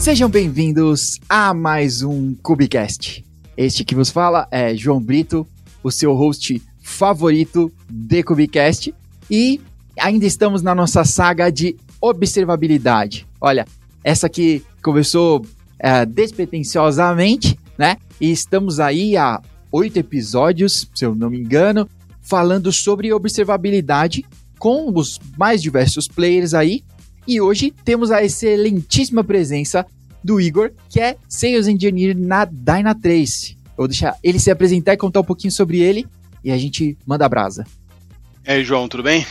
Sejam bem-vindos a mais um Cubicast. Este que vos fala é João Brito, o seu host favorito de Cubicast. E ainda estamos na nossa saga de observabilidade. Olha, essa que começou é, despretensiosamente, né? E estamos aí há oito episódios, se eu não me engano, falando sobre observabilidade com os mais diversos players aí. E hoje temos a excelentíssima presença do Igor, que é Sales Engineer na Dynatrace. Vou deixar ele se apresentar e contar um pouquinho sobre ele e a gente manda a brasa. E aí, João, tudo bem?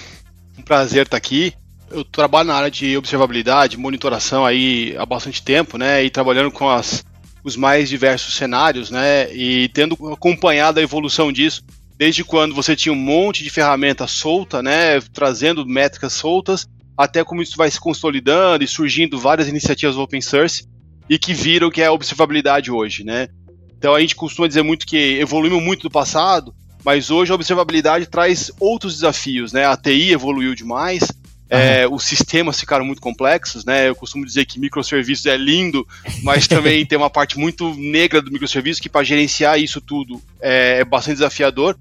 Um prazer estar aqui. Eu trabalho na área de observabilidade, monitoração aí há bastante tempo, né? E trabalhando com as, os mais diversos cenários, né? E tendo acompanhado a evolução disso, desde quando você tinha um monte de ferramenta solta, né? Trazendo métricas soltas, até como isso vai se consolidando e surgindo várias iniciativas open source e que viram que é a observabilidade hoje, né? Então a gente costuma dizer muito que evoluiu muito do passado, mas hoje a observabilidade traz outros desafios, né? A TI evoluiu demais, é, os sistemas ficaram muito complexos, né? Eu costumo dizer que microserviços é lindo, mas também tem uma parte muito negra do microserviço que para gerenciar isso tudo é, é, bastante desafiador.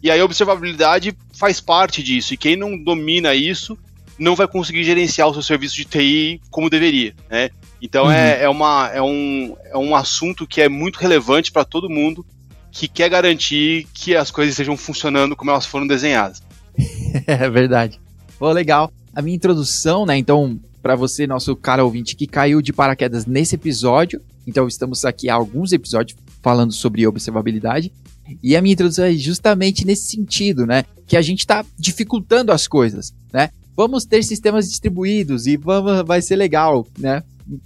E aí a observabilidade faz parte disso. E quem não domina isso não vai conseguir gerenciar o seu serviço de TI como deveria, né? Então uhum. é, é, uma, é, um, é um assunto que é muito relevante para todo mundo que quer garantir que as coisas estejam funcionando como elas foram desenhadas. é verdade. Pô, legal a minha introdução, né? Então, para você, nosso cara ouvinte que caiu de paraquedas nesse episódio, então estamos aqui há alguns episódios falando sobre observabilidade. E a minha introdução é justamente nesse sentido, né? Que a gente está dificultando as coisas, né? Vamos ter sistemas distribuídos e vamos, vai ser legal, né?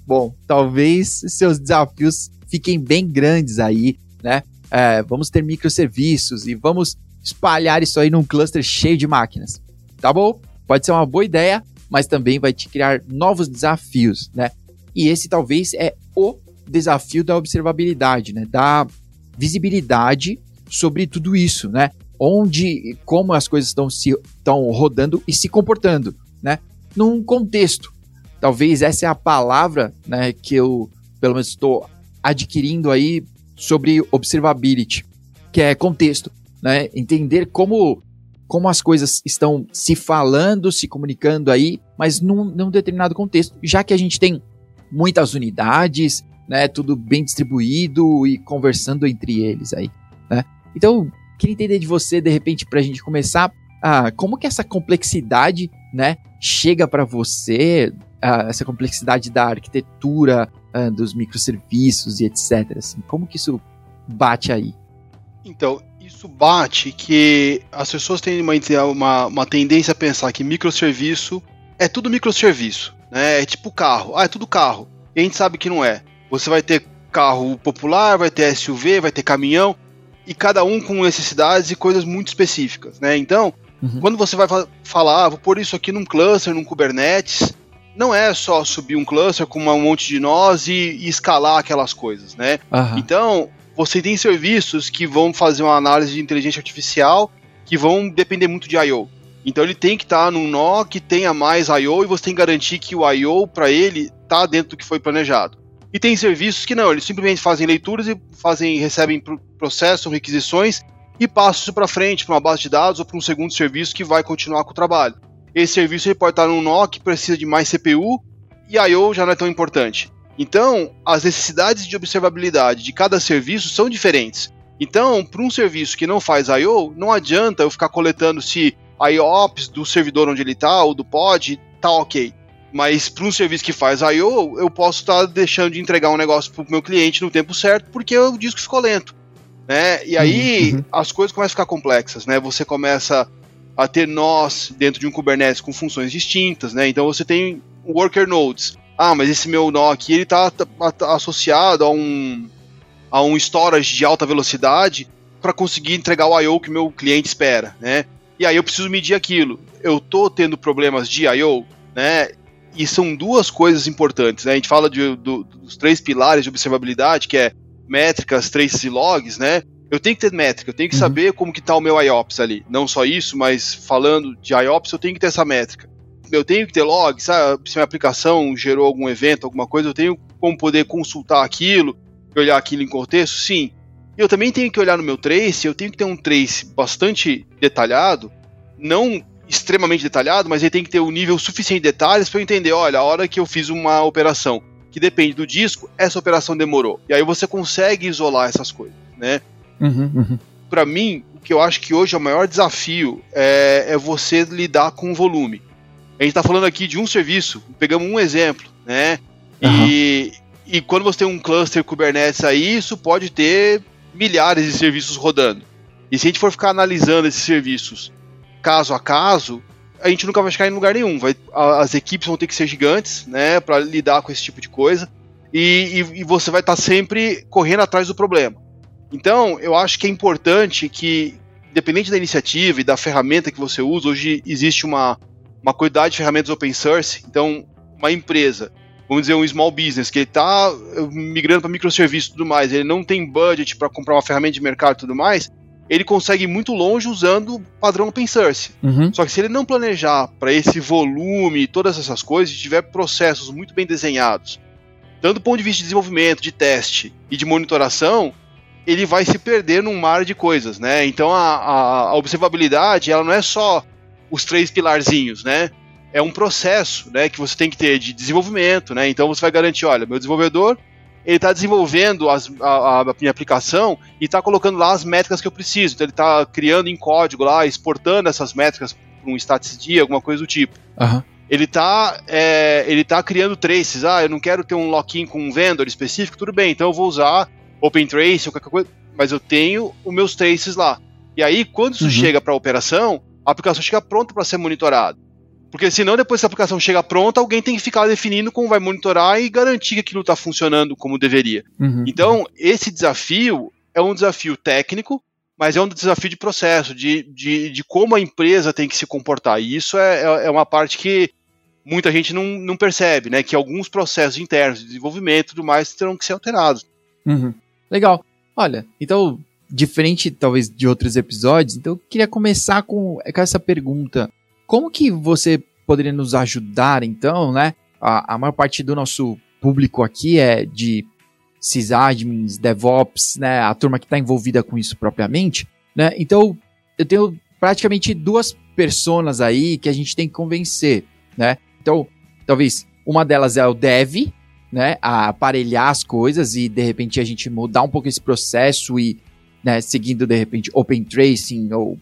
Bom, talvez seus desafios fiquem bem grandes aí, né? É, vamos ter microserviços e vamos espalhar isso aí num cluster cheio de máquinas. Tá bom? Pode ser uma boa ideia, mas também vai te criar novos desafios, né? E esse talvez é o desafio da observabilidade, né? Da visibilidade sobre tudo isso, né? Onde, como as coisas estão se estão rodando e se comportando, né? Num contexto. Talvez essa é a palavra, né? Que eu, pelo menos, estou adquirindo aí sobre observability, que é contexto, né? Entender como como as coisas estão se falando, se comunicando aí, mas num, num determinado contexto, já que a gente tem muitas unidades, né, tudo bem distribuído e conversando entre eles aí, né? Então, queria entender de você, de repente, para a gente começar, ah, como que essa complexidade, né, chega para você, ah, essa complexidade da arquitetura, ah, dos microserviços e etc. Assim, como que isso bate aí? Então, isso bate que as pessoas têm uma, uma, uma tendência a pensar que microserviço é tudo microserviço, né? É tipo carro. Ah, é tudo carro. E a gente sabe que não é. Você vai ter carro popular, vai ter SUV, vai ter caminhão, e cada um com necessidades e coisas muito específicas, né? Então, uhum. quando você vai falar, ah, vou pôr isso aqui num cluster, num Kubernetes, não é só subir um cluster com um monte de nós e, e escalar aquelas coisas, né? Uhum. Então, você tem serviços que vão fazer uma análise de inteligência artificial que vão depender muito de I/O. Então ele tem que estar tá num nó que tenha mais I/O e você tem que garantir que o I/O para ele está dentro do que foi planejado. E tem serviços que não, eles simplesmente fazem leituras e fazem, recebem processam requisições e passam isso para frente para uma base de dados ou para um segundo serviço que vai continuar com o trabalho. Esse serviço pode estar num nó que precisa de mais CPU e I/O já não é tão importante. Então, as necessidades de observabilidade de cada serviço são diferentes. Então, para um serviço que não faz I/O, não adianta eu ficar coletando se IOPS do servidor onde ele está ou do pod está ok. Mas para um serviço que faz I/O, eu posso estar tá deixando de entregar um negócio para o meu cliente no tempo certo porque o disco ficou lento. Né? E aí uhum. as coisas começam a ficar complexas. Né? Você começa a ter nós dentro de um Kubernetes com funções distintas. Né? Então você tem worker nodes ah, mas esse meu nó aqui ele tá, tá, tá associado a um a um storage de alta velocidade para conseguir entregar o I/O que meu cliente espera, né? E aí eu preciso medir aquilo. Eu tô tendo problemas de I/O, né? E são duas coisas importantes, né? A gente fala de, do, dos três pilares de observabilidade, que é métricas, traces e logs, né? Eu tenho que ter métrica, eu tenho que uhum. saber como que tá o meu IOPS ali. Não só isso, mas falando de IOPS, eu tenho que ter essa métrica eu tenho que ter log, sabe? Se minha aplicação gerou algum evento, alguma coisa, eu tenho como poder consultar aquilo, olhar aquilo em contexto? Sim. Eu também tenho que olhar no meu trace, eu tenho que ter um trace bastante detalhado, não extremamente detalhado, mas ele tem que ter um nível suficiente de detalhes para eu entender, olha, a hora que eu fiz uma operação que depende do disco, essa operação demorou. E aí você consegue isolar essas coisas, né? Uhum, uhum. Para mim, o que eu acho que hoje é o maior desafio é, é você lidar com o volume. A gente está falando aqui de um serviço, pegamos um exemplo, né? Uhum. E, e quando você tem um cluster Kubernetes aí, isso pode ter milhares de serviços rodando. E se a gente for ficar analisando esses serviços caso a caso, a gente nunca vai chegar em lugar nenhum. Vai, as equipes vão ter que ser gigantes, né, para lidar com esse tipo de coisa. E, e, e você vai estar tá sempre correndo atrás do problema. Então, eu acho que é importante que, independente da iniciativa e da ferramenta que você usa, hoje existe uma, uma quantidade de ferramentas open source. Então, uma empresa, vamos dizer, um small business, que está migrando para microserviços e tudo mais, ele não tem budget para comprar uma ferramenta de mercado e tudo mais, ele consegue ir muito longe usando o padrão open source. Uhum. Só que se ele não planejar para esse volume, todas essas coisas, e tiver processos muito bem desenhados, tanto do ponto de vista de desenvolvimento, de teste e de monitoração, ele vai se perder num mar de coisas, né? Então a, a, a observabilidade, ela não é só os três pilarzinhos, né? É um processo, né, que você tem que ter de desenvolvimento, né? Então você vai garantir, olha, meu desenvolvedor ele está desenvolvendo as, a, a, minha aplicação e está colocando lá as métricas que eu preciso. Então ele está criando em código lá, exportando essas métricas para um status alguma coisa do tipo. Uhum. Ele está é, ele tá criando traces. Ah, eu não quero ter um lock-in com um vendor específico, tudo bem, então eu vou usar OpenTrace ou qualquer coisa, mas eu tenho os meus traces lá. E aí, quando isso uhum. chega para a operação, a aplicação chega pronta para ser monitorada. Porque senão, depois que a aplicação chega pronta, alguém tem que ficar definindo como vai monitorar e garantir que aquilo está funcionando como deveria. Uhum. Então, esse desafio é um desafio técnico, mas é um desafio de processo, de, de, de como a empresa tem que se comportar. E isso é, é, é uma parte que muita gente não, não percebe, né? Que alguns processos internos de desenvolvimento e tudo mais terão que ser alterados. Uhum. Legal. Olha, então, diferente talvez de outros episódios, então eu queria começar com, com essa pergunta. Como que você poderia nos ajudar, então, né? A, a maior parte do nosso público aqui é de sysadmins, DevOps, né? A turma que está envolvida com isso propriamente, né? Então, eu tenho praticamente duas personas aí que a gente tem que convencer, né? Então, talvez uma delas é o Dev, né? A aparelhar as coisas e de repente a gente mudar um pouco esse processo e, né? Seguindo de repente Open Tracing ou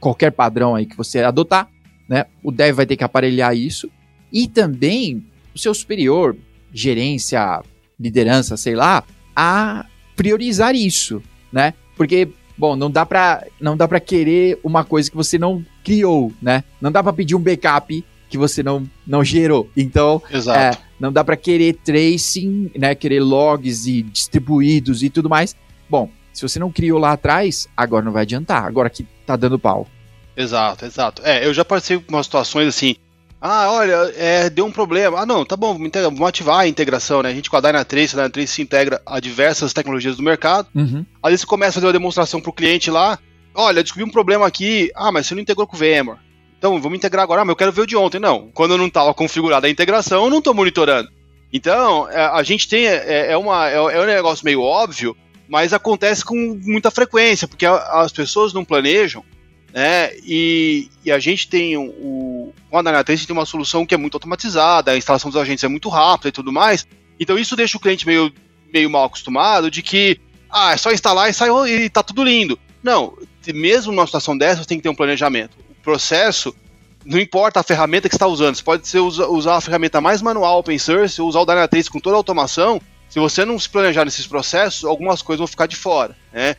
qualquer padrão aí que você adotar né? O dev vai ter que aparelhar isso. E também o seu superior, gerência, liderança, sei lá, a priorizar isso, né? Porque, bom, não dá para não dá para querer uma coisa que você não criou, né? Não dá para pedir um backup que você não, não gerou. Então, é, não dá para querer tracing, né? Querer logs e distribuídos e tudo mais. Bom, se você não criou lá atrás, agora não vai adiantar. Agora que tá dando pau. Exato, exato. É, eu já passei com umas situações assim. Ah, olha, é, deu um problema. Ah, não, tá bom, vamos ativar a integração, né? A gente com a Dynatrace, a Dynatrace se integra a diversas tecnologias do mercado. Uhum. Aí você começa a fazer uma demonstração pro cliente lá. Olha, descobri um problema aqui. Ah, mas você não integrou com o VMware. Então, vamos integrar agora. Ah, mas eu quero ver o de ontem. Não, quando eu não estava configurada a integração, eu não estou monitorando. Então, é, a gente tem. É, é, uma, é, é um negócio meio óbvio, mas acontece com muita frequência, porque as pessoas não planejam né? E, e a gente tem o. Com a Dynatrace tem uma solução que é muito automatizada, a instalação dos agentes é muito rápida e tudo mais. Então isso deixa o cliente meio, meio mal acostumado de que ah, é só instalar e sai e tá tudo lindo. Não, mesmo numa situação dessa, você tem que ter um planejamento. O processo, não importa a ferramenta que você está usando, você pode ser, usar a ferramenta mais manual open source, ou usar o Dynatrace com toda a automação. Se você não se planejar nesses processos, algumas coisas vão ficar de fora, né?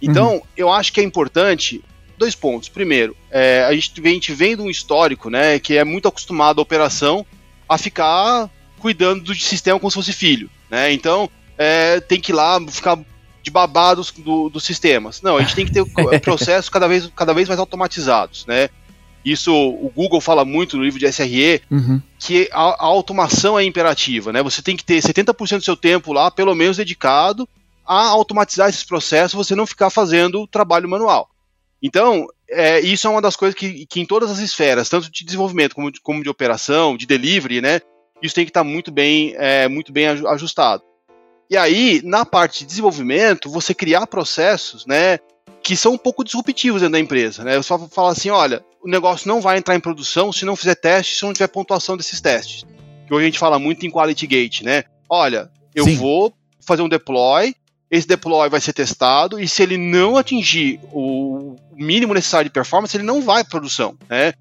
Então, uhum. eu acho que é importante dois pontos. Primeiro, é, a, gente vem, a gente vem de um histórico, né, que é muito acostumado à operação a ficar cuidando do sistema como se fosse filho, né? Então, é, tem que ir lá ficar de babados do, dos sistemas. Não, a gente tem que ter processos cada vez, cada vez mais automatizados, né? Isso o Google fala muito no livro de SRE, uhum. que a, a, automação é imperativa, né? Você tem que ter 70% do seu tempo lá, pelo menos, dedicado a automatizar esses processos, você não ficar fazendo trabalho manual. Então, é, isso é uma das coisas que, que em todas as esferas, tanto de desenvolvimento como de, como de operação, de delivery, né? isso tem que estar tá muito bem, é, muito bem ajustado. E aí, na parte de desenvolvimento, você criar processos, né, que são um pouco disruptivos dentro da empresa, né? Você fala assim, olha, o negócio não vai entrar em produção se não fizer teste, se não tiver pontuação desses testes. Que hoje a gente fala muito em quality gate, né? Olha, eu Sim. vou fazer um deploy, esse deploy vai ser testado e se ele não atingir o mínimo necessário de performance, ele não vai para produção, né?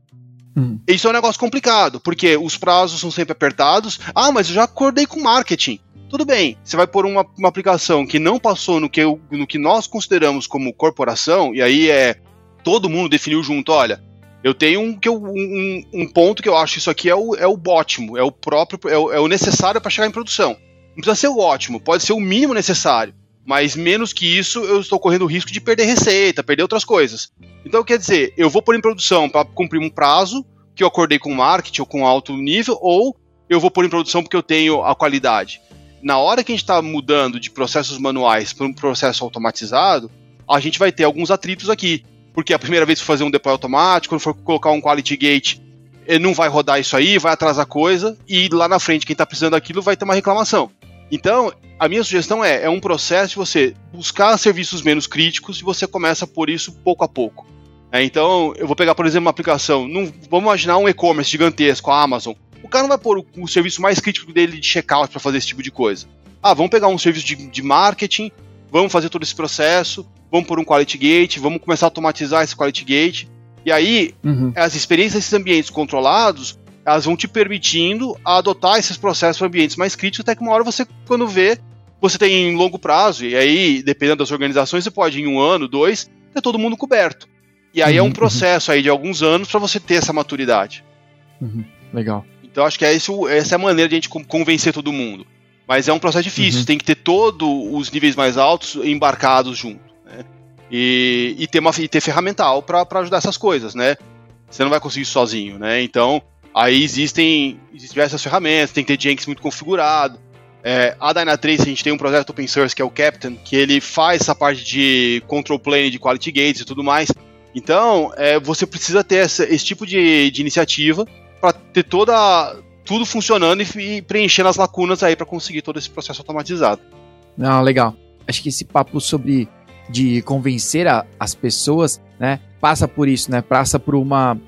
Hum. Isso é um negócio complicado, porque os prazos são sempre apertados. Ah, mas eu já acordei com marketing. Tudo bem, você vai pôr uma, uma aplicação que não passou no que, no que nós consideramos como corporação, e aí é todo mundo definiu junto, olha, eu tenho um, que eu, um, um ponto que eu acho isso aqui é o, é o ótimo, é o próprio, é o, é o necessário para chegar em produção. Não precisa ser o ótimo, pode ser o mínimo necessário. Mas menos que isso, eu estou correndo o risco de perder receita, perder outras coisas. Então, quer dizer, eu vou pôr em produção para cumprir um prazo que eu acordei com marketing ou com alto nível, ou eu vou pôr em produção porque eu tenho a qualidade na hora que a gente está mudando de processos manuais para um processo automatizado, a gente vai ter alguns atritos aqui. Porque a primeira vez que for fazer um deploy automático, quando for colocar um quality gate, ele não vai rodar isso aí, vai atrasar coisa, e lá na frente, quem está precisando daquilo vai ter uma reclamação. Então, a minha sugestão é, é um processo de você buscar serviços menos críticos e você começa por isso pouco a pouco. É, então, eu vou pegar, por exemplo, uma aplicação, não, vamos imaginar um e-commerce gigantesco, a Amazon, o cara não vai pôr o, o serviço mais crítico dele de checkout para fazer esse tipo de coisa. Ah, vamos pegar um serviço de, de marketing, vamos fazer todo esse processo, vamos pôr um quality gate, vamos começar a automatizar esse quality gate. E aí, uhum. as experiências desses ambientes controlados, elas vão te permitindo adotar esses processos para ambientes mais críticos, até que uma hora você, quando vê, você tem em longo prazo, e aí, dependendo das organizações, você pode, em um ano, dois, ter todo mundo coberto. E aí uhum, é um uhum, processo uhum. aí de alguns anos para você ter essa maturidade. Uhum, legal. Então acho que é isso, essa é a maneira de a gente convencer todo mundo. Mas é um processo difícil, uhum. tem que ter todos os níveis mais altos embarcados junto. Né? E, e, ter uma, e ter ferramental para ajudar essas coisas, né? Você não vai conseguir sozinho, né? Então, aí existem, existem diversas ferramentas, tem que ter Jenkins muito configurado. É, a Dynatrace, a gente tem um projeto open source que é o Captain, que ele faz essa parte de control plane, de quality gates e tudo mais. Então, é, você precisa ter essa, esse tipo de, de iniciativa para ter toda tudo funcionando e, e preenchendo as lacunas aí para conseguir todo esse processo automatizado. Não, legal. Acho que esse papo sobre de convencer a, as pessoas, né, passa por isso, né? Passa por uma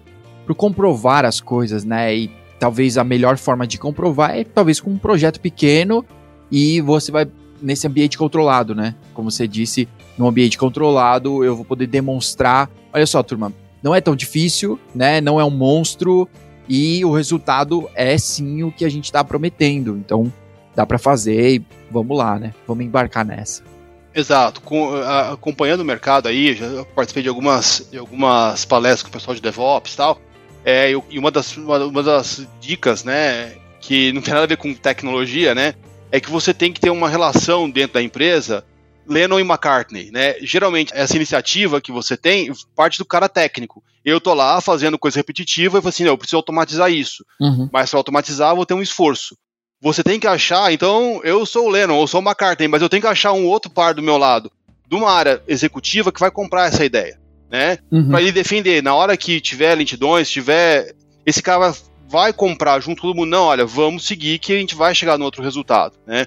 por comprovar as coisas, né? E talvez a melhor forma de comprovar é talvez com um projeto pequeno e você vai nesse ambiente controlado, né? Como você disse, no ambiente controlado eu vou poder demonstrar, olha só, turma, não é tão difícil, né? Não é um monstro, e o resultado é sim o que a gente está prometendo. Então dá para fazer e vamos lá, né? Vamos embarcar nessa. Exato. Com, acompanhando o mercado aí, já participei de algumas, de algumas palestras com o pessoal de DevOps e tal. É, e uma das, uma, uma das dicas, né, que não tem nada a ver com tecnologia, né, é que você tem que ter uma relação dentro da empresa Lennon e McCartney, né? Geralmente essa iniciativa que você tem parte do cara técnico. Eu tô lá fazendo coisa repetitiva e falo assim, não, eu preciso automatizar isso. Uhum. Mas para automatizar eu vou ter um esforço. Você tem que achar, então eu sou o Lennon, eu sou o McCartney, mas eu tenho que achar um outro par do meu lado, de uma área executiva que vai comprar essa ideia, né? Uhum. Para ele defender. Na hora que tiver lentidões, tiver esse cara vai comprar junto com todo mundo, não, olha, vamos seguir que a gente vai chegar no outro resultado, né?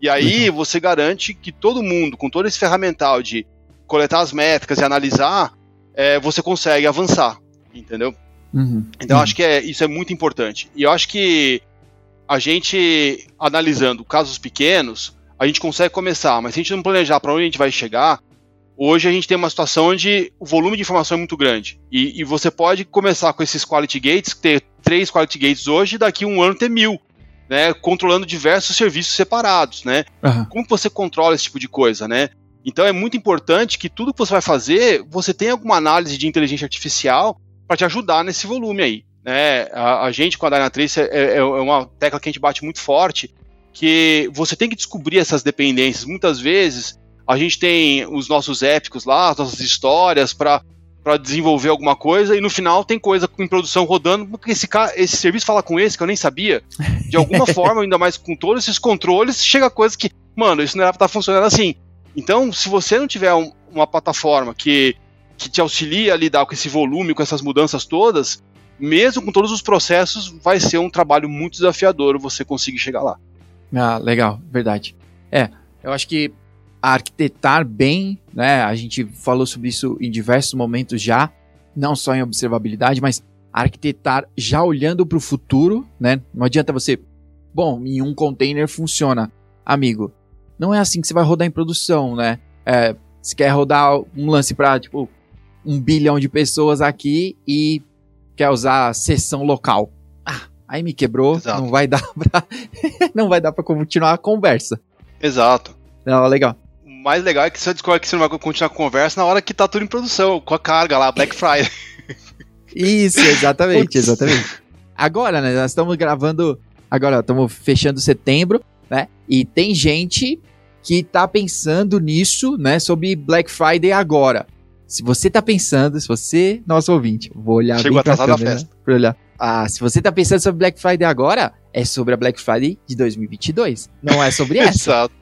E aí uhum. você garante que todo mundo, com todo esse ferramental de coletar as métricas e analisar, é, você consegue avançar, entendeu? Uhum. Então uhum. acho que é, isso é muito importante. E eu acho que a gente, analisando casos pequenos, a gente consegue começar, mas se a gente não planejar para onde a gente vai chegar, hoje a gente tem uma situação onde o volume de informação é muito grande. E, e você pode começar com esses quality gates, ter três quality gates hoje, e daqui a um ano ter mil né, controlando diversos serviços separados, né? Uhum. Como você controla esse tipo de coisa, né? Então é muito importante que tudo que você vai fazer, você tenha alguma análise de inteligência artificial para te ajudar nesse volume aí. Né? A, a gente com a Dynatrace é, é, é, uma tecla que a gente bate muito forte, que você tem que descobrir essas dependências. Muitas vezes a gente tem os nossos épicos lá, as nossas histórias para para desenvolver alguma coisa e no final tem coisa em produção rodando, porque esse, cara, esse serviço fala com esse que eu nem sabia. De alguma forma, ainda mais com todos esses controles, chega coisa que, mano, isso não era pra estar tá funcionando assim. Então, se você não tiver um, uma plataforma que, que te auxilia a lidar com esse volume, com essas mudanças todas, mesmo com todos os processos, vai ser um trabalho muito desafiador você conseguir chegar lá. Ah, legal, verdade. É, eu acho que arquitetar bem, né? A gente falou sobre isso em diversos momentos já, não só em observabilidade, mas arquitetar já olhando para o futuro, né? Não adianta você, bom, em um container funciona, amigo. Não é assim que você vai rodar em produção, né? É, você quer rodar um lance para tipo um bilhão de pessoas aqui e quer usar sessão local. Ah, aí me quebrou, Exato. não vai dar para não vai dar para continuar a conversa. Exato. Não, legal. Mais legal é que você descobre que você não vai continuar a conversa na hora que tá tudo em produção, com a carga lá, Black Friday. Isso, exatamente, exatamente. Agora, né, nós estamos gravando, agora estamos fechando setembro, né? E tem gente que tá pensando nisso, né, sobre Black Friday agora. Se você tá pensando, se você, nosso ouvinte, vou olhar Chegou pra câmera, festa. Pra olhar. Ah, se você tá pensando sobre Black Friday agora, é sobre a Black Friday de 2022. Não é sobre essa. Exato.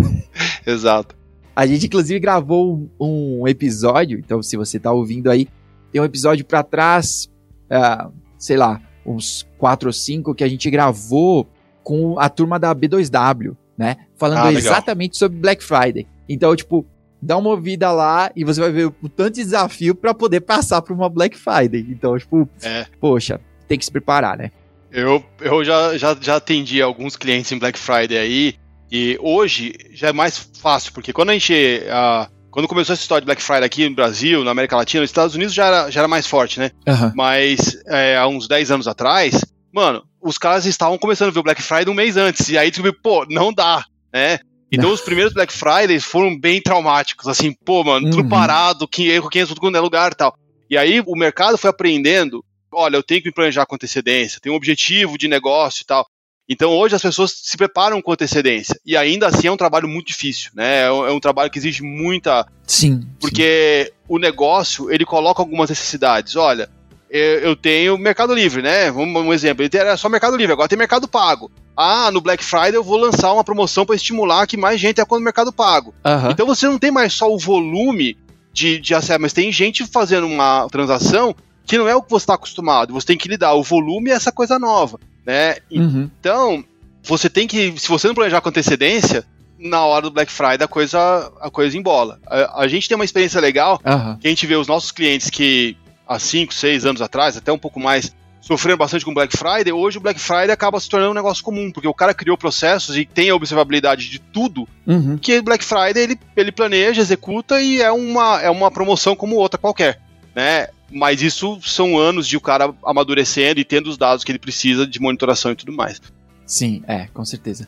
Exato. A gente, inclusive, gravou um, um, episódio, então se você tá ouvindo aí, tem um episódio para trás, uh, sei lá, uns quatro ou cinco que a gente gravou com a turma da B2W, né? Falando ah, exatamente sobre Black Friday. Então, tipo, dá uma ouvida lá e você vai ver o tanto de desafio para poder passar por uma Black Friday. Então, tipo, é. poxa, tem que se preparar, né? Eu, eu já, já, já atendi alguns clientes em Black Friday aí, e hoje já é mais fácil, porque quando a gente. Uh, quando começou essa história de Black Friday aqui no Brasil, na América Latina, nos Estados Unidos já era, já era mais forte, né? Uhum. Mas é, há uns 10 anos atrás, mano, os caras estavam começando a ver o Black Friday um mês antes. E aí, tipo, pô, não dá, né? Então os primeiros Black Fridays foram bem traumáticos, assim, pô, mano, tudo uhum. parado, que erro 500 tudo é lugar e tal. E aí o mercado foi aprendendo, olha, eu tenho que me planejar com antecedência, tenho um objetivo de negócio e tal. Então hoje as pessoas se preparam com antecedência. E ainda assim é um trabalho muito difícil, né? É um, é um trabalho que exige muita. Sim. Porque sim. o negócio, ele coloca algumas necessidades. Olha, eu tenho Mercado Livre, né? Um exemplo, ele era só Mercado Livre, agora tem Mercado Pago. Ah, no Black Friday eu vou lançar uma promoção para estimular que mais gente atua no Mercado Pago. Uhum. Então você não tem mais só o volume de, de acesso, mas tem gente fazendo uma transação que não é o que você está acostumado. Você tem que lidar o volume e essa coisa nova, né? Uhum. Então, você tem que, se você não planejar com antecedência, na hora do Black Friday a coisa, a coisa embola. A, a gente tem uma experiência legal, uhum. que a gente vê os nossos clientes que há 5, 6 anos atrás, até um pouco mais, sofreram bastante com Black Friday, hoje o Black Friday acaba se tornando um negócio comum, porque o cara criou processos e tem a observabilidade de tudo, uhum. que Black Friday ele, ele planeja, executa e é uma, é uma promoção como outra qualquer, né? Mas isso são anos de o cara amadurecendo e tendo os dados que ele precisa de monitoração e tudo mais. Sim, é, com certeza.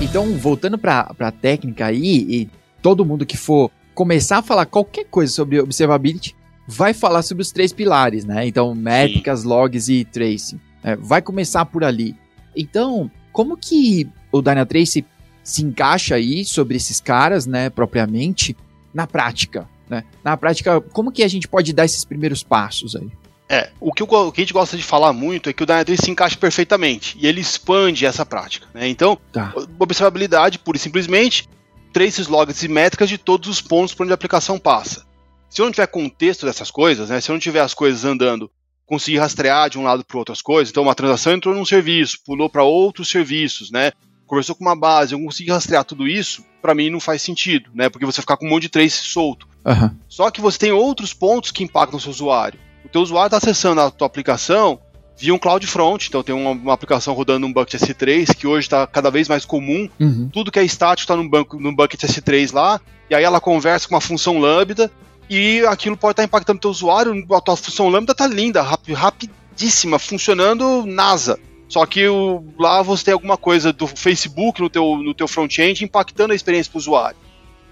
Então, voltando para a técnica aí, e todo mundo que for começar a falar qualquer coisa sobre observability, vai falar sobre os três pilares, né? Então, métricas, Sim. logs e tracing. É, vai começar por ali. Então, como que o Dynatrace se encaixa aí sobre esses caras, né, propriamente, na prática? Né? Na prática, como que a gente pode dar esses primeiros passos aí? É, o que, o que, a gente gosta de falar muito é que o Dynatrace se encaixa perfeitamente e ele expande essa prática. Né? Então, tá. observabilidade, pura e simplesmente, traces, logs e métricas de todos os pontos por onde a aplicação passa. Se eu não tiver contexto dessas coisas, né, se eu não tiver as coisas andando, conseguir rastrear de um lado para outras coisas, então uma transação entrou num serviço, pulou para outros serviços, né, conversou com uma base, eu conseguir rastrear tudo isso, para mim não faz sentido, né, porque você ficar com um monte de trace solto. Uhum. Só que você tem outros pontos que impactam o seu usuário o teu usuário está acessando a tua aplicação via um CloudFront, então tem uma, uma aplicação rodando num bucket S3 que hoje está cada vez mais comum. Uhum. Tudo que é estático está num, num bucket S3 lá, e aí ela conversa com uma função lambda e aquilo pode estar tá impactando o teu usuário. A tua função lambda está linda, rap, rapidíssima, funcionando NASA. Só que o, lá você tem alguma coisa do Facebook no teu, no teu front-end impactando a experiência para o usuário.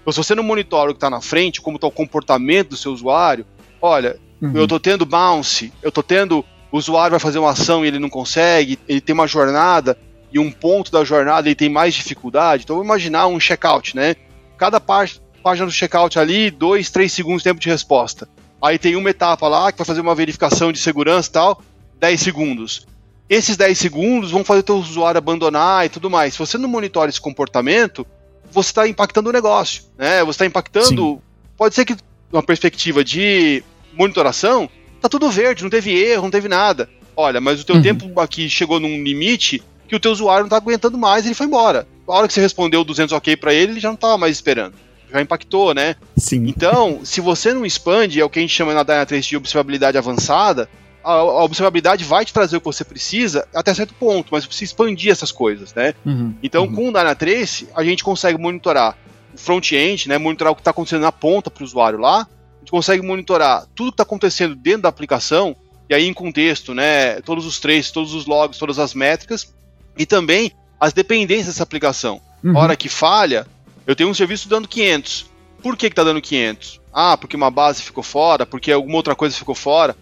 Então, se você não monitora o que está na frente, como está o comportamento do seu usuário, olha, Uhum. Eu tô tendo bounce, eu tô tendo. O usuário vai fazer uma ação e ele não consegue, ele tem uma jornada e um ponto da jornada ele tem mais dificuldade. Então vamos imaginar um checkout, né? Cada parte, página do checkout ali, dois, três segundos de tempo de resposta. Aí tem uma etapa lá que vai fazer uma verificação de segurança e tal, 10 segundos. Esses 10 segundos vão fazer o teu usuário abandonar e tudo mais. Se você não monitora esse comportamento, você está impactando o negócio, né? Você está impactando. Sim. Pode ser que, uma perspectiva de monitoração, tá tudo verde, não teve erro, não teve nada. Olha, mas o teu uhum. tempo aqui chegou num limite que o teu usuário não tá aguentando mais ele foi embora. A hora que você respondeu 200 ok para ele, ele já não tava mais esperando. Já impactou, né? Sim. Então, se você não expande, é o que a gente chama na Dyna3 de observabilidade avançada, a, a, observabilidade vai te trazer o que você precisa até certo ponto, mas você precisa expandir essas coisas, né? Uhum, então, uhum. com o Dynatrace, a gente consegue monitorar o front-end, né? Monitorar o que está acontecendo na ponta para o usuário lá. A gente consegue monitorar tudo que está acontecendo dentro da aplicação, e aí em contexto, né? Todos os traces, todos os logs, todas as métricas, e também as dependências dessa aplicação. Uhum. hora que falha, eu tenho um serviço dando 500. Por que está dando 500? Ah, porque uma base ficou fora, porque alguma outra coisa ficou fora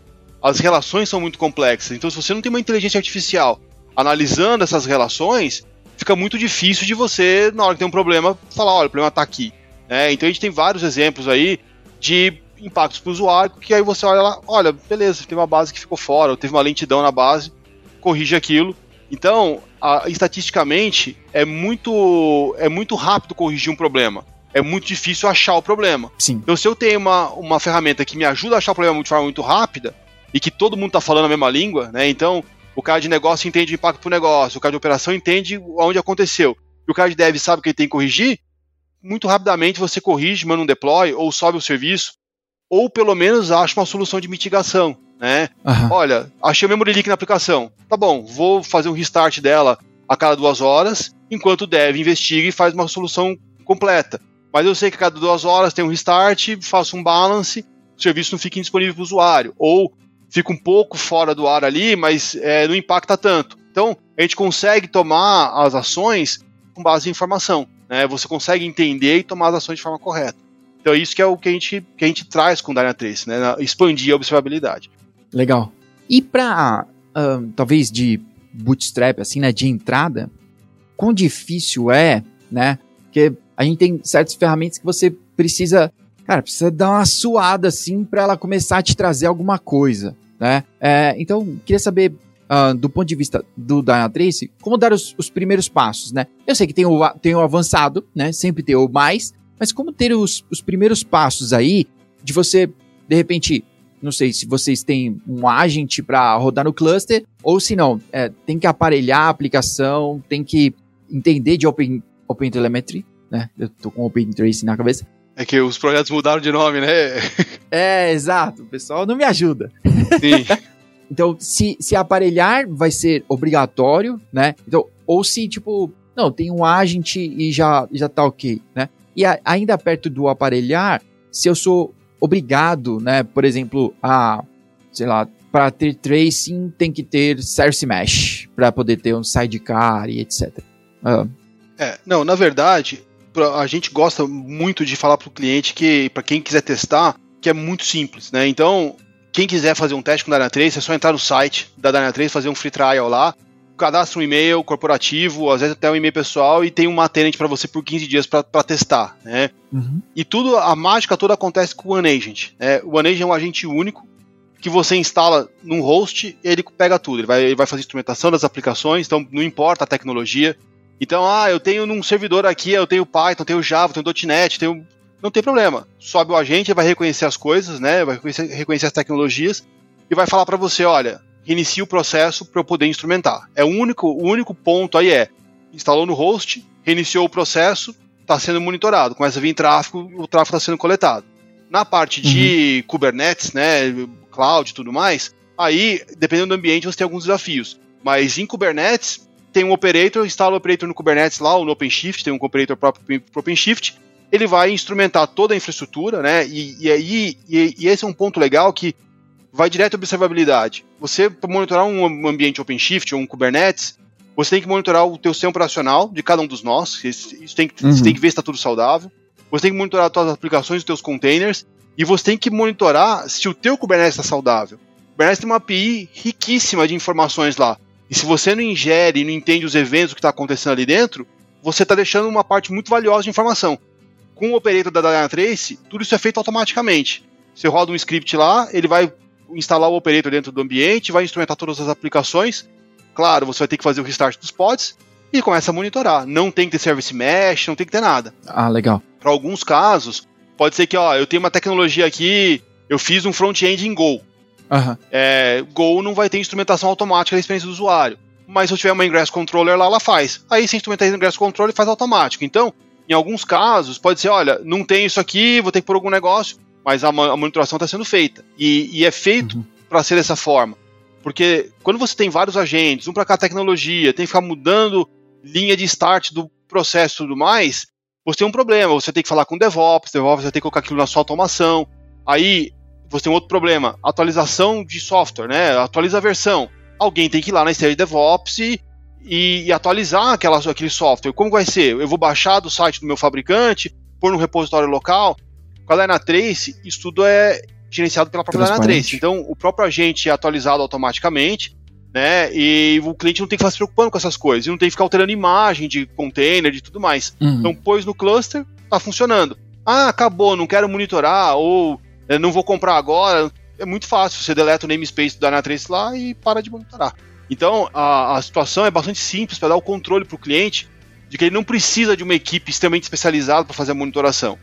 as relações são muito complexas. Então, se você não tem uma inteligência artificial analisando essas relações, fica muito difícil de você, na hora que tem um problema, falar: olha, o problema está aqui. É, então, a gente tem vários exemplos aí de impactos para o usuário, que aí você olha lá, olha, beleza, tem uma base que ficou fora, ou teve uma lentidão na base, corrige aquilo. Então, a, estatisticamente, é muito, é muito rápido corrigir um problema. É muito difícil achar o problema. Sim. Então, se eu tenho uma, uma ferramenta que me ajuda a achar o problema de forma muito rápida, e que todo mundo está falando a mesma língua, né? Então, o cara de negócio entende o impacto pro negócio, o cara de operação entende onde aconteceu. E o cara de dev sabe o que ele tem que corrigir, muito rapidamente você corrige, manda um deploy, ou sobe o serviço, ou pelo menos acha uma solução de mitigação, né? Uhum. Olha, achei o memory leak na aplicação. Tá bom, vou fazer um restart dela a cada duas horas, enquanto o dev investiga e faz uma solução completa. Mas eu sei que a cada duas horas tem um restart, faço um balance, o serviço não fica indisponível para o usuário. Ou fica um pouco fora do ar ali, mas é, não impacta tanto. Então, a gente consegue tomar as ações com base em informação. Né? Você consegue entender e tomar as ações de forma correta. Então, isso que é o que a gente, que a gente traz com o Dynatrace, né? expandir a observabilidade. Legal. E para, uh, talvez, de bootstrap, assim, né, de entrada, quão difícil é, né? Porque a gente tem certas ferramentas que você precisa, cara, precisa dar uma suada, assim, para ela começar a te trazer alguma coisa né? É, então, queria saber, uh, do ponto de vista do Dynatrace, como dar os, os, primeiros passos, né? Eu sei que tem o, tem o avançado, né? Sempre tem o mais, mas como ter os, os primeiros passos aí de você, de repente, não sei se vocês têm um agente para rodar no cluster, ou se não, é, tem que aparelhar a aplicação, tem que entender de Open, open Telemetry, né? Eu tô com Open Trace na cabeça. É que os projetos mudaram de nome, né? É, exato. O pessoal não me ajuda. Sim. então, se, se aparelhar vai ser obrigatório, né? Então, ou se, tipo, não, tem um agente e já, já tá ok, né? E a, ainda perto do aparelhar, se eu sou obrigado, né, por exemplo, a, sei lá, para ter tracing tem que ter Source Mesh para poder ter um sidecar e etc. Uh. É, não, na verdade, a gente gosta muito de falar para o cliente que, para quem quiser testar, que é muito simples, né? Então, quem quiser fazer um teste com Dyna 3, é só entrar no site da Dyna 3, fazer um free trial lá, cadastra um e-mail corporativo, às vezes até um e-mail pessoal, e tem uma tenant para você por 15 dias para testar, né? Uhum. E tudo, a mágica toda acontece com o OneAgent. Né? O OneAgent é um agente único que você instala num host, ele pega tudo. Ele vai, ele vai fazer instrumentação das aplicações, então não importa a tecnologia. Então, ah, eu tenho num servidor aqui, eu tenho Python, tenho Java, tenho .NET, tenho... Não tem problema. Sobe o agente, vai reconhecer as coisas, né? Vai reconhecer, reconhecer as tecnologias e vai falar para você, olha, inicie o processo para eu poder instrumentar. É o único, o único ponto aí é, instalou no host, reiniciou o processo, está sendo monitorado. Começa a vir tráfego, o tráfego está sendo coletado. Na parte de uhum. Kubernetes, né, cloud e tudo mais, aí, dependendo do ambiente, você tem alguns desafios. Mas em Kubernetes, tem um operator, instala o operator no Kubernetes lá, ou no OpenShift, tem um operator próprio para OpenShift, ele vai instrumentar toda a infraestrutura, né? E, e aí e, e, esse é um ponto legal que vai direto à observabilidade. Você para monitorar um ambiente OpenShift ou um Kubernetes, você tem que monitorar o teu sistema operacional de cada um dos nós. Isso tem que, uhum. Você tem que ver se está tudo saudável. Você tem que monitorar as tuas aplicações, os teus containers, e você tem que monitorar se o teu Kubernetes está saudável. O Kubernetes tem uma API riquíssima de informações lá. E se você não ingere e não entende os eventos que está acontecendo ali dentro, você está deixando uma parte muito valiosa de informação. Com o operator da Dynatrace, tudo isso é feito automaticamente. Você roda um script lá, ele vai instalar o operator dentro do ambiente, vai instrumentar todas as aplicações. Claro, você vai ter que fazer o restart dos pods. e começa a monitorar. Não tem que ter service mesh, não tem que ter nada. Ah, legal. Para alguns casos, pode ser que, ó, eu tenho uma tecnologia aqui, eu fiz um front-end em Go. Aham. É, Go não vai ter instrumentação automática da experiência do usuário. Mas se eu tiver uma Ingress Controller lá, ela faz. Aí se instrumentar Ingress Controller, faz automático. Então, em alguns casos, pode ser, olha, não tem isso aqui, vou ter que pôr algum negócio, mas a, a monitoração está sendo feita. E, e é feito Uhum. para ser dessa forma. Porque quando você tem vários agentes, um para cada tecnologia, tem que ficar mudando linha de start do processo e tudo mais, você tem um problema. Você tem que falar com o DevOps, DevOps vai ter que colocar aquilo na sua automação. Aí você tem um outro problema, atualização de software, né? Atualiza a versão. Alguém tem que ir lá na esteira de DevOps e, e, e atualizar aquela, aquele software. Como vai ser? Eu vou baixar do site do meu fabricante, pôr no repositório local. Com a Dynatrace, isso tudo é gerenciado pela própria. Dynatrace. Então, o próprio agente é atualizado automaticamente, né? E o cliente não tem que ficar se preocupando com essas coisas. E não tem que ficar alterando imagem de container, de tudo mais. Uhum. Então, pôs no cluster, tá funcionando. Ah, acabou, não quero monitorar, ou eh, não vou comprar agora. É muito fácil, você deleta o namespace do Dynatrace lá e para de monitorar. Então, a, a situação é bastante simples para dar o controle para o cliente de que ele não precisa de uma equipe extremamente especializada para fazer a monitoração.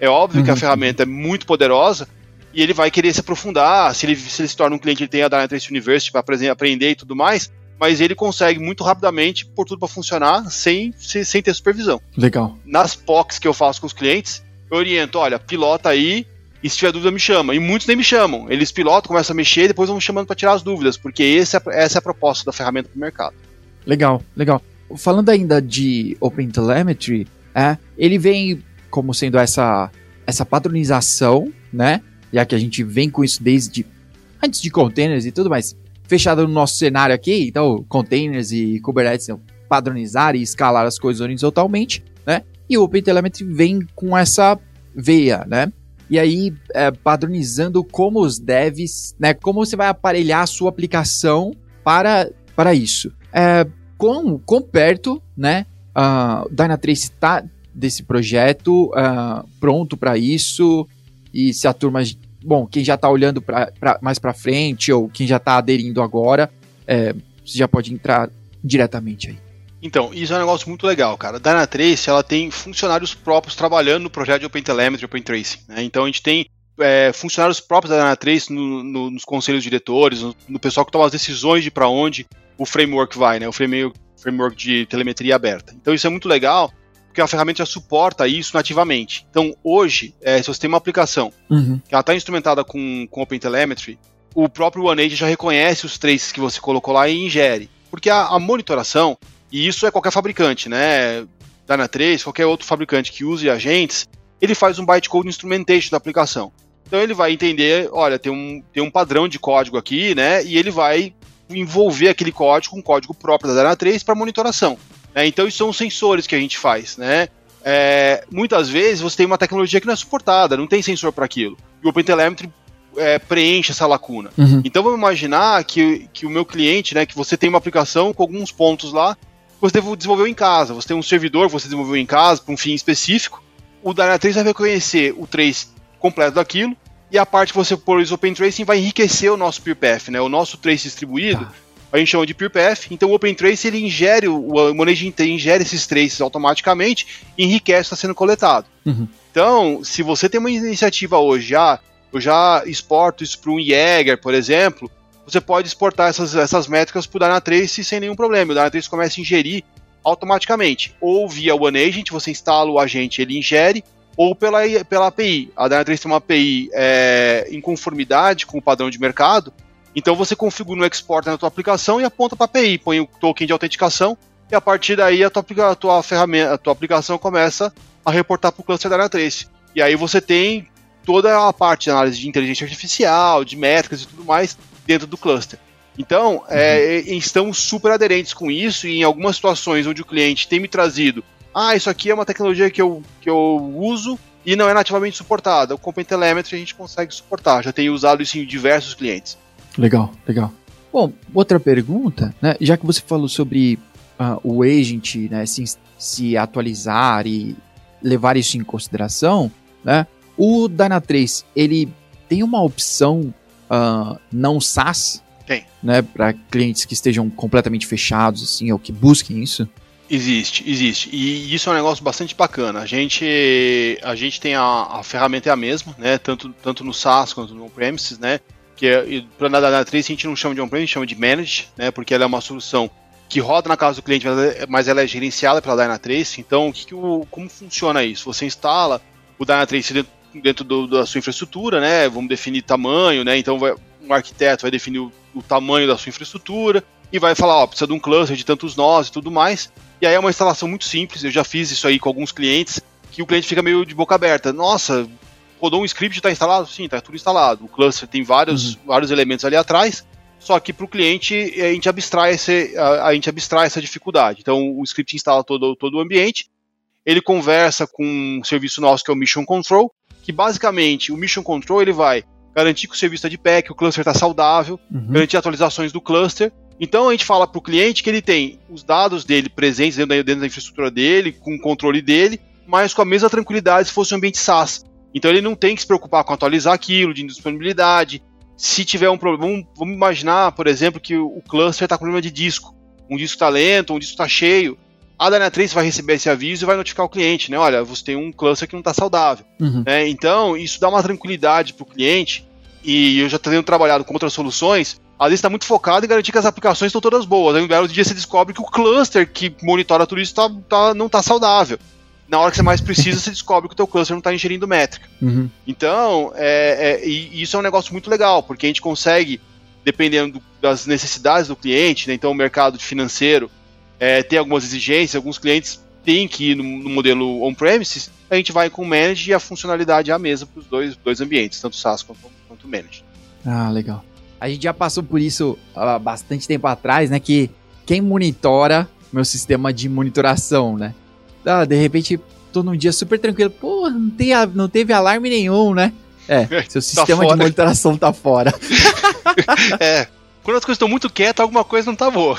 É óbvio que a Uhum. ferramenta é muito poderosa e ele vai querer se aprofundar. Se ele se, ele se torna um cliente, ele tem a Dynatrace University para aprender e tudo mais, mas ele consegue muito rapidamente pôr tudo para funcionar sem, sem, sem ter supervisão Legal. nas POCs que eu faço com os clientes, eu oriento, olha, pilota aí, e se tiver dúvida me chama. E muitos nem me chamam. Eles pilotam, começam a mexer e depois vão me chamando para tirar as dúvidas, porque esse é, essa é a proposta da ferramenta para o mercado. Legal, legal. Falando ainda de OpenTelemetry, é, ele vem como sendo essa, essa padronização, né? Já que a gente vem com isso desde antes de containers e tudo mais. Fechado no nosso cenário aqui, então containers e Kubernetes são padronizar e escalar as coisas horizontalmente, né? E o OpenTelemetry vem com essa veia, né? E aí, é, padronizando como os devs, né? Como você vai aparelhar a sua aplicação para, para isso. É, quão, quão perto, né? A Dynatrace está desse projeto, ah, pronto para isso, e se a turma, bom, quem já está olhando pra- mais para frente ou quem já está aderindo agora, é, você já pode entrar diretamente aí. Então, isso é um negócio muito legal, cara. A Dynatrace, ela tem funcionários próprios trabalhando no projeto de OpenTelemetry OpenTracing. Né? Então, a gente tem é, funcionários próprios da Dynatrace no, no, nos conselhos diretores, no, no, pessoal que toma as decisões de para onde o framework vai, né? O framework, framework de telemetria aberta. Então, isso é muito legal, porque a ferramenta já suporta isso nativamente. Então, hoje, é, se você tem uma aplicação Uhum. que ela está instrumentada com, com OpenTelemetry, o próprio OneAge já reconhece os traces que você colocou lá e ingere. Porque a, a monitoração, e isso é qualquer fabricante, né? Dynatrace, qualquer outro fabricante que use agentes, ele faz um bytecode instrumentation da aplicação. Então ele vai entender, olha, tem um, tem um padrão de código aqui, né? E ele vai envolver aquele código com um código próprio da Dynatrace para monitoração. Né? Então isso são os sensores que a gente faz, né? É, muitas vezes você tem uma tecnologia que não é suportada, não tem sensor para aquilo. E o OpenTelemetry é, preenche essa lacuna. Uhum. Então vamos imaginar que, que o meu cliente, né, que você tem uma aplicação com alguns pontos lá, que você desenvolveu em casa. Você tem um servidor que você desenvolveu em casa para um fim específico. O Dynatrace vai reconhecer o trace completo daquilo e a parte que você pôs o OpenTracing vai enriquecer o nosso PeerPath, né? O nosso trace distribuído, Tá. A gente chama de PeerPath. Então o OpenTrace ele ingere, o o Manage ingere esses traces automaticamente e enriquece o que está sendo coletado. Uhum. Então, se você tem uma iniciativa hoje, já, eu já exporto isso para um Jäger, por exemplo, você pode exportar essas, essas métricas para o Dynatrace sem nenhum problema. O Dynatrace começa a ingerir automaticamente. Ou via OneAgent, você instala o agente, ele ingere, ou pela, pela API. A Dynatrace tem uma API é, em conformidade com o padrão de mercado, então você configura no export na tua aplicação e aponta para a API, põe o token de autenticação, e a partir daí a tua, a tua ferramenta, a tua aplicação começa a reportar para o cluster da Dynatrace. E aí você tem toda a parte de análise de inteligência artificial, de métricas e tudo mais dentro do cluster. Então, é, e- estamos super aderentes com isso e em algumas situações onde o cliente tem me trazido, ah, isso aqui é uma tecnologia que eu, que eu uso e não é nativamente suportada. O Company Telemetry a gente consegue suportar, já tenho usado isso em diversos clientes. Legal, legal. Bom, outra pergunta, né? Já que você falou sobre ah, o agent, né, se, se atualizar e levar isso em consideração, né? O Dynatrace, ele tem uma opção ah, não SaaS? Tem. Né, para clientes que estejam completamente fechados, assim, ou que busquem isso? Existe, existe. E isso é um negócio bastante bacana. A gente, a gente tem a, a ferramenta é a mesma, né? Tanto, tanto no SaaS quanto no on-premises, né? Que é, para a Dyna3 a gente não chama de on-premise, chama de managed, né? Porque ela é uma solução que roda na casa do cliente, mas ela é gerenciada pela Dyna3. Então, que, que o, como funciona isso? Você instala o Dyna3 dentro, dentro do, da sua infraestrutura, né? Vamos definir tamanho, né? Então, vai, um arquiteto vai definir o, o tamanho da sua infraestrutura e vai falar, ó, precisa de um cluster de tantos nós e tudo mais. E aí é uma instalação muito simples, eu já fiz isso aí com alguns clientes, que o cliente fica meio de boca aberta. Nossa, rodou um script, está instalado? Sim, está tudo instalado. O cluster tem vários, uhum. vários elementos ali atrás, só que para o cliente a gente abstrai esse, a, a, gente abstrai essa dificuldade. Então o script instala todo, todo o ambiente, ele conversa com um serviço nosso que é o Mission Control, que basicamente o Mission Control ele vai garantir que o serviço está de pé, que o cluster está saudável, uhum. garantir atualizações do cluster então a gente fala para o cliente que ele tem os dados dele presentes dentro da, dentro da, infraestrutura dele, com o controle dele, mas com a mesma tranquilidade se fosse um ambiente SaaS. Então ele não tem que se preocupar com atualizar aquilo, de disponibilidade. Se tiver um problema, vamos, imaginar, por exemplo, que o, cluster está com problema de disco. Um disco está lento, um disco está cheio. A Dyna3 vai receber esse aviso e vai notificar o cliente, né? Olha, você tem um cluster que não está saudável. Uhum. É, então, isso dá uma tranquilidade para o cliente. E eu já tenho trabalhado com outras soluções às vezes está muito focado em garantir que as aplicações estão todas boas. Aí um belo dia você descobre que o cluster que monitora tudo isso tá, tá, não está saudável. Na hora que você mais precisa, você descobre que o teu cluster não está ingerindo métrica. Uhum. Então, é, é, e isso é um negócio muito legal, porque a gente consegue, dependendo do, das necessidades do cliente, né, então o mercado financeiro é, tem algumas exigências, alguns clientes têm que ir no, no modelo on-premises, a gente vai com o manage e a funcionalidade é a mesma para os dois, dois ambientes, tanto SaaS quanto, quanto manage. Ah, legal. A gente já passou por isso há bastante tempo atrás, né? Que quem monitora meu sistema de monitoração, né? Ah, de repente, tô num dia super tranquilo. Pô, não, tem, não teve alarme nenhum, né? É, seu tá sistema tá de monitoração tá fora. é, quando as coisas estão muito quietas, alguma coisa não tá boa,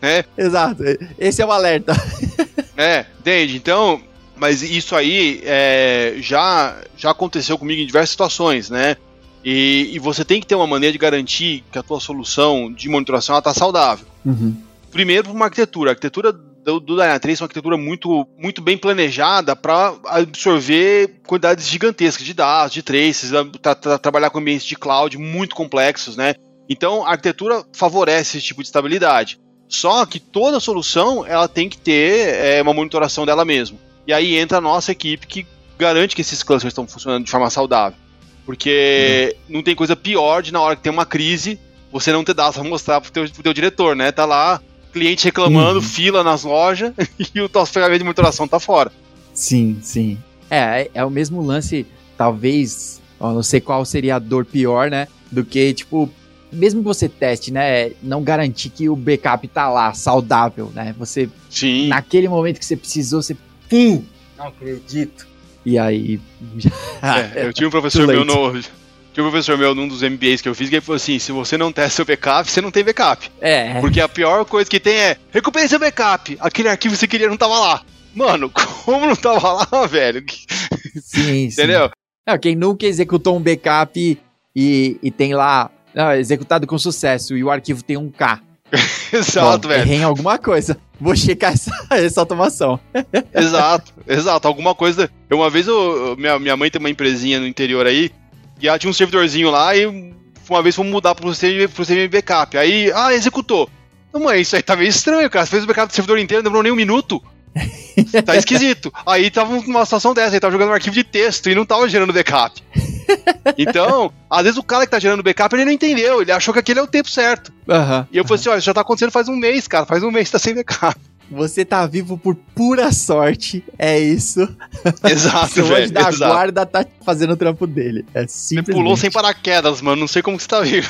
né? Exato, esse é o alerta. é, entende? Então, mas isso aí é, já, já aconteceu comigo em diversas situações, né? E, e, você tem que ter uma maneira de garantir que a tua solução de monitoração está saudável. Uhum. Primeiro, uma arquitetura. A arquitetura do, do Dynatrace é uma arquitetura muito, muito bem planejada para absorver quantidades gigantescas de dados, de traces, tra, tra, trabalhar com ambientes de cloud muito complexos, né? Então, a arquitetura favorece esse tipo de estabilidade. Só que toda solução ela tem que ter é, uma monitoração dela mesma. E aí entra a nossa equipe que garante que esses clusters estão funcionando de forma saudável. Porque uhum. não tem coisa pior de na hora que tem uma crise, você não ter dados pra mostrar pro teu, pro teu diretor, né? Tá lá, cliente reclamando, uhum. fila nas lojas, e o teu ferramenta de monitoração tá fora. Sim, sim. É, é, é o mesmo lance, talvez, ó, não sei qual seria a dor pior, né? Do que, tipo, mesmo que você teste, né? Não garantir que o backup tá lá, saudável, né? Você, sim. naquele momento que você precisou, você, pum, não acredito e aí. é, eu tinha um professor meu no. Tinha um professor meu num dos MBAs que eu fiz que ele falou assim: se você não testa seu backup, você não tem backup. É. Porque a pior coisa que tem é recupere seu backup. Aquele arquivo que você queria não tava lá. Mano, como não tava lá, velho? Sim, Entendeu? Sim. Não, quem nunca executou um backup e, e tem lá não, executado com sucesso e o arquivo tem um K. exato, Bom, velho. Errei em alguma coisa. Vou checar essa, essa automação. exato, exato. Alguma coisa. Uma vez eu, minha, minha mãe tem uma empresinha no interior aí, e ela tinha um servidorzinho lá, e uma vez fomos mudar pro sistema, pro sistema de backup. Aí, ah, executou. Não, mãe, isso aí tá meio estranho, cara. Você fez o backup do servidor inteiro, não demorou nem um minuto. tá esquisito. Aí tava numa situação dessa, ele tava jogando um arquivo de texto e não tava gerando backup. Então, às vezes o cara que tá gerando backup, ele não entendeu, ele achou que aquele é o tempo certo. Uhum, e eu falei assim, olha, isso já tá acontecendo faz um mês, cara, faz um mês que tá sem backup. Você tá vivo por pura sorte, é isso. Exato, velho. da exato. guarda tá fazendo o trampo dele. É simplesmente. Você pulou sem paraquedas, mano, não sei como que você tá vivo.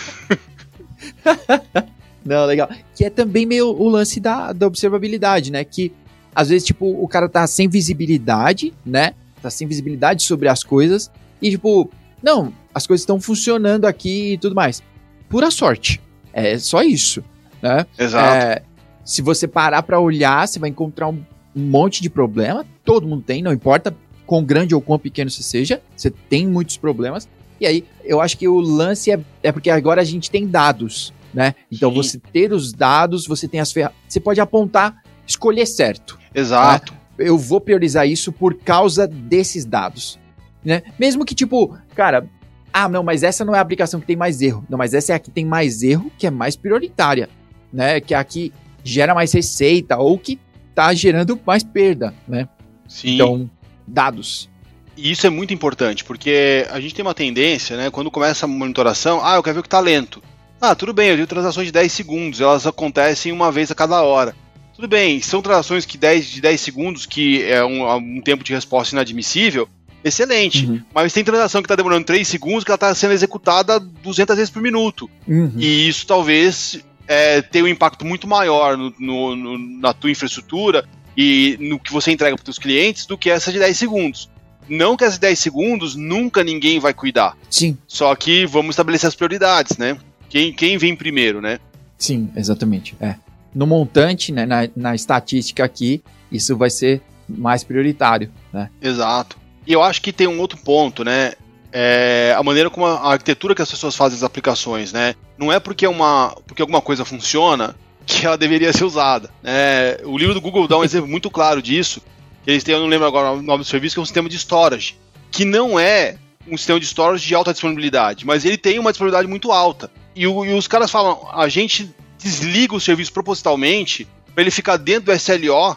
não, legal. Que é também meio o lance da, da observabilidade, né? Que às vezes, tipo, o cara tá sem visibilidade, né? Tá sem visibilidade sobre as coisas. E, tipo, não, as coisas estão funcionando aqui e tudo mais. Pura sorte. É só isso, né? Exato. É, se você parar para olhar, você vai encontrar um, um monte de problema. Todo mundo tem, não importa quão grande ou quão pequeno você seja, você tem muitos problemas. E aí, eu acho que o lance é, é porque agora a gente tem dados, né? Então, Sim. você ter os dados, você tem as ferramentas. Você pode apontar escolher certo. Exato. Né? Eu vou priorizar isso por causa desses dados. Né? Mesmo que, tipo, cara, ah, não, mas essa não é a aplicação que tem mais erro. Não, mas essa é a que tem mais erro, que é mais prioritária, né? Que é a que gera mais receita ou que tá gerando mais perda, né? Sim. Então, dados. E isso é muito importante, porque a gente tem uma tendência, né? Quando começa a monitoração, ah, eu quero ver o que tá lento. Ah, tudo bem, eu tenho transações de 10 segundos, elas acontecem uma vez a cada hora. Tudo bem, são transações que 10, de 10 segundos, que é um, um tempo de resposta inadmissível, excelente. Uhum. Mas tem transação que está demorando 3 segundos que ela está sendo executada 200 vezes por minuto. Uhum. E isso talvez é, tenha um impacto muito maior no, no, no, na tua infraestrutura e no que você entrega para os teus clientes do que essa de 10 segundos. Não que as 10 segundos nunca ninguém vai cuidar. Sim. Só que vamos estabelecer as prioridades, né? Quem, quem vem primeiro, né? Sim, exatamente. É. No montante, né, na, na estatística aqui, isso vai ser mais prioritário, né? Exato. E eu acho que tem um outro ponto, né? É a maneira como a arquitetura que as pessoas fazem as aplicações, né? Não é porque uma porque alguma coisa funciona que ela deveria ser usada. Né? O livro do Google dá um exemplo muito claro disso. Eles têm, eu não lembro agora o nome do serviço, que é um sistema de storage, que não é um sistema de storage de alta disponibilidade, mas ele tem uma disponibilidade muito alta. E, o, e os caras falam, a gente desliga o serviço propositalmente para ele ficar dentro do SLO,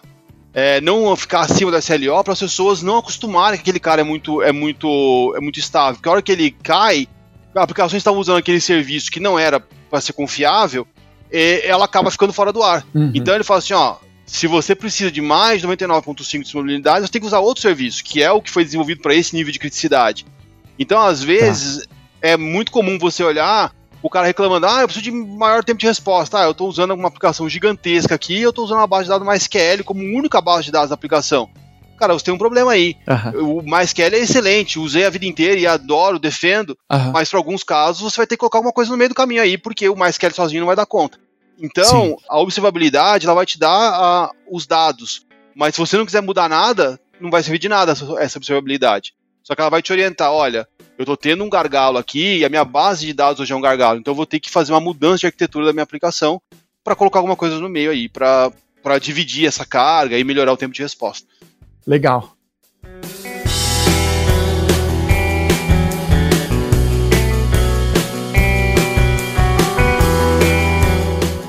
é, não ficar acima do SLO, para as pessoas não acostumarem que aquele cara é muito, é muito, é muito estável. Porque a hora que ele cai, aplicações estavam usando aquele serviço que não era para ser confiável, ela acaba ficando fora do ar. Uhum. Então ele fala assim, ó, se você precisa de mais de 99.5 de disponibilidade, você tem que usar outro serviço, que é o que foi desenvolvido para esse nível de criticidade. Então, às vezes, tá. é muito comum você olhar o cara reclamando, ah, eu preciso de maior tempo de resposta. Ah, eu estou usando uma aplicação gigantesca aqui, eu estou usando uma base de dados MySQL como única base de dados da aplicação. Cara, você tem um problema aí. Uhum. O MySQL é excelente, usei a vida inteira e adoro, defendo, uhum. mas para alguns casos você vai ter que colocar alguma coisa no meio do caminho aí, porque o MySQL sozinho não vai dar conta. Então, Sim. a observabilidade ela vai te dar os dados, mas se você não quiser mudar nada, não vai servir de nada essa observabilidade. Só que ela vai te orientar, olha, eu estou tendo um gargalo aqui e a minha base de dados hoje é um gargalo, então eu vou ter que fazer uma mudança de arquitetura da minha aplicação para colocar alguma coisa no meio aí, para dividir essa carga e melhorar o tempo de resposta. Legal.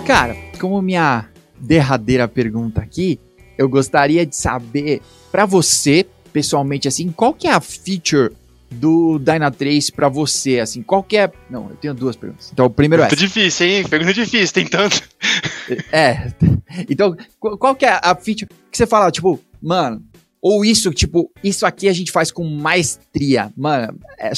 Cara, como minha derradeira pergunta aqui, eu gostaria de saber para você, pessoalmente assim, qual que é a feature do Dynatrace para você, assim, qual que é... Não, eu tenho duas perguntas. Então, o primeiro é... difícil, hein? Pergunta difícil, tem tanto. É, então, qual que é a feature que você fala, tipo, mano, ou isso, tipo, isso aqui a gente faz com maestria. Mano, é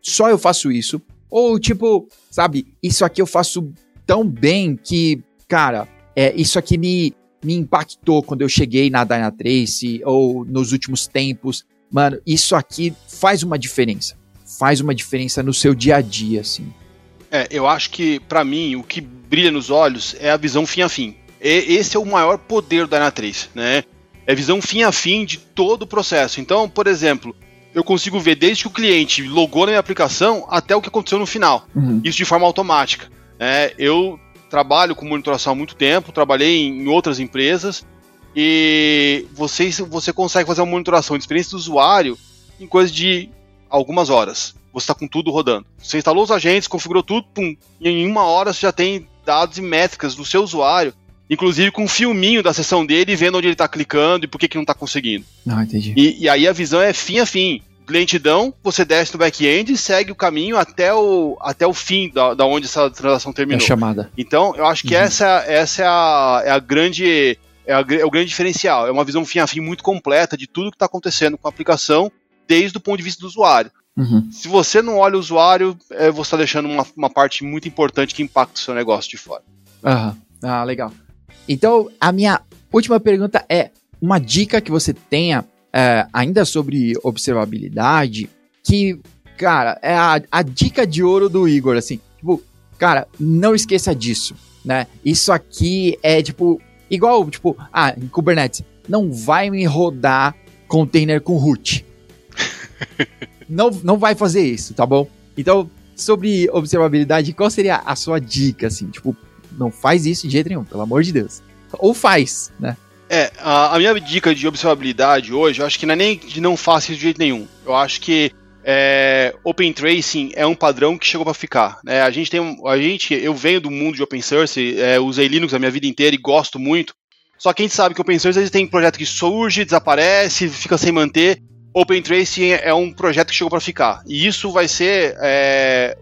só eu faço isso. Ou, tipo, sabe, isso aqui eu faço tão bem que, cara, é, isso aqui me, me impactou quando eu cheguei na Dynatrace ou nos últimos tempos. Mano, isso aqui faz uma diferença. Faz uma diferença no seu dia a dia, assim. É, eu acho que, para mim, o que brilha nos olhos é a visão fim a fim. E, esse é o maior poder da Dynatrace, né? é visão fim a fim de todo o processo. Então, por exemplo, eu consigo ver desde que o cliente logou na minha aplicação até o que aconteceu no final. Uhum. Isso de forma automática. É, eu trabalho com monitoração há muito tempo, trabalhei em outras empresas e você, você consegue fazer uma monitoração de experiência do usuário em coisa de algumas horas. Você está com tudo rodando. Você instalou os agentes, configurou tudo, pum, e em uma hora você já tem dados e métricas do seu usuário inclusive com um filminho da sessão dele, vendo onde ele está clicando e por que, que não está conseguindo. Ah, entendi. E, e, aí a visão é fim a fim. Lentidão, você desce no back-end e segue o caminho até o, até o fim da, da onde essa transação terminou. É chamada. Então, eu acho que uhum. essa, essa é, a, é a grande. É, a, é, o grande diferencial. É uma visão fim a fim muito completa de tudo que está acontecendo com a aplicação, desde o ponto de vista do usuário. Uhum. Se você não olha o usuário, é, você está deixando uma, uma parte muito importante que impacta o seu negócio de fora. Uhum. Ah, legal. Então, a minha última pergunta é: uma dica que você tenha é, ainda sobre observabilidade, que, cara, é a, a dica de ouro do Igor, assim, tipo, cara, não esqueça disso, né? Isso aqui é, tipo, igual, tipo, ah, em Kubernetes, não vai me rodar container com root. não, não vai fazer isso, tá bom? Então, sobre observabilidade, qual seria a sua dica, assim, tipo, não faz isso de jeito nenhum, pelo amor de Deus. Ou faz, né? É, a, a, minha dica de observabilidade hoje, eu acho que não é nem de não faça isso de jeito nenhum. Eu acho que é, Open Tracing é um padrão que chegou para ficar. Né? A gente tem, a gente, eu venho do mundo de Open Source, é, usei Linux a minha vida inteira e gosto muito. Só que a gente sabe que Open Source tem projeto que surge, desaparece, fica sem manter. Open Tracing é um projeto que chegou para ficar. E isso vai ser é,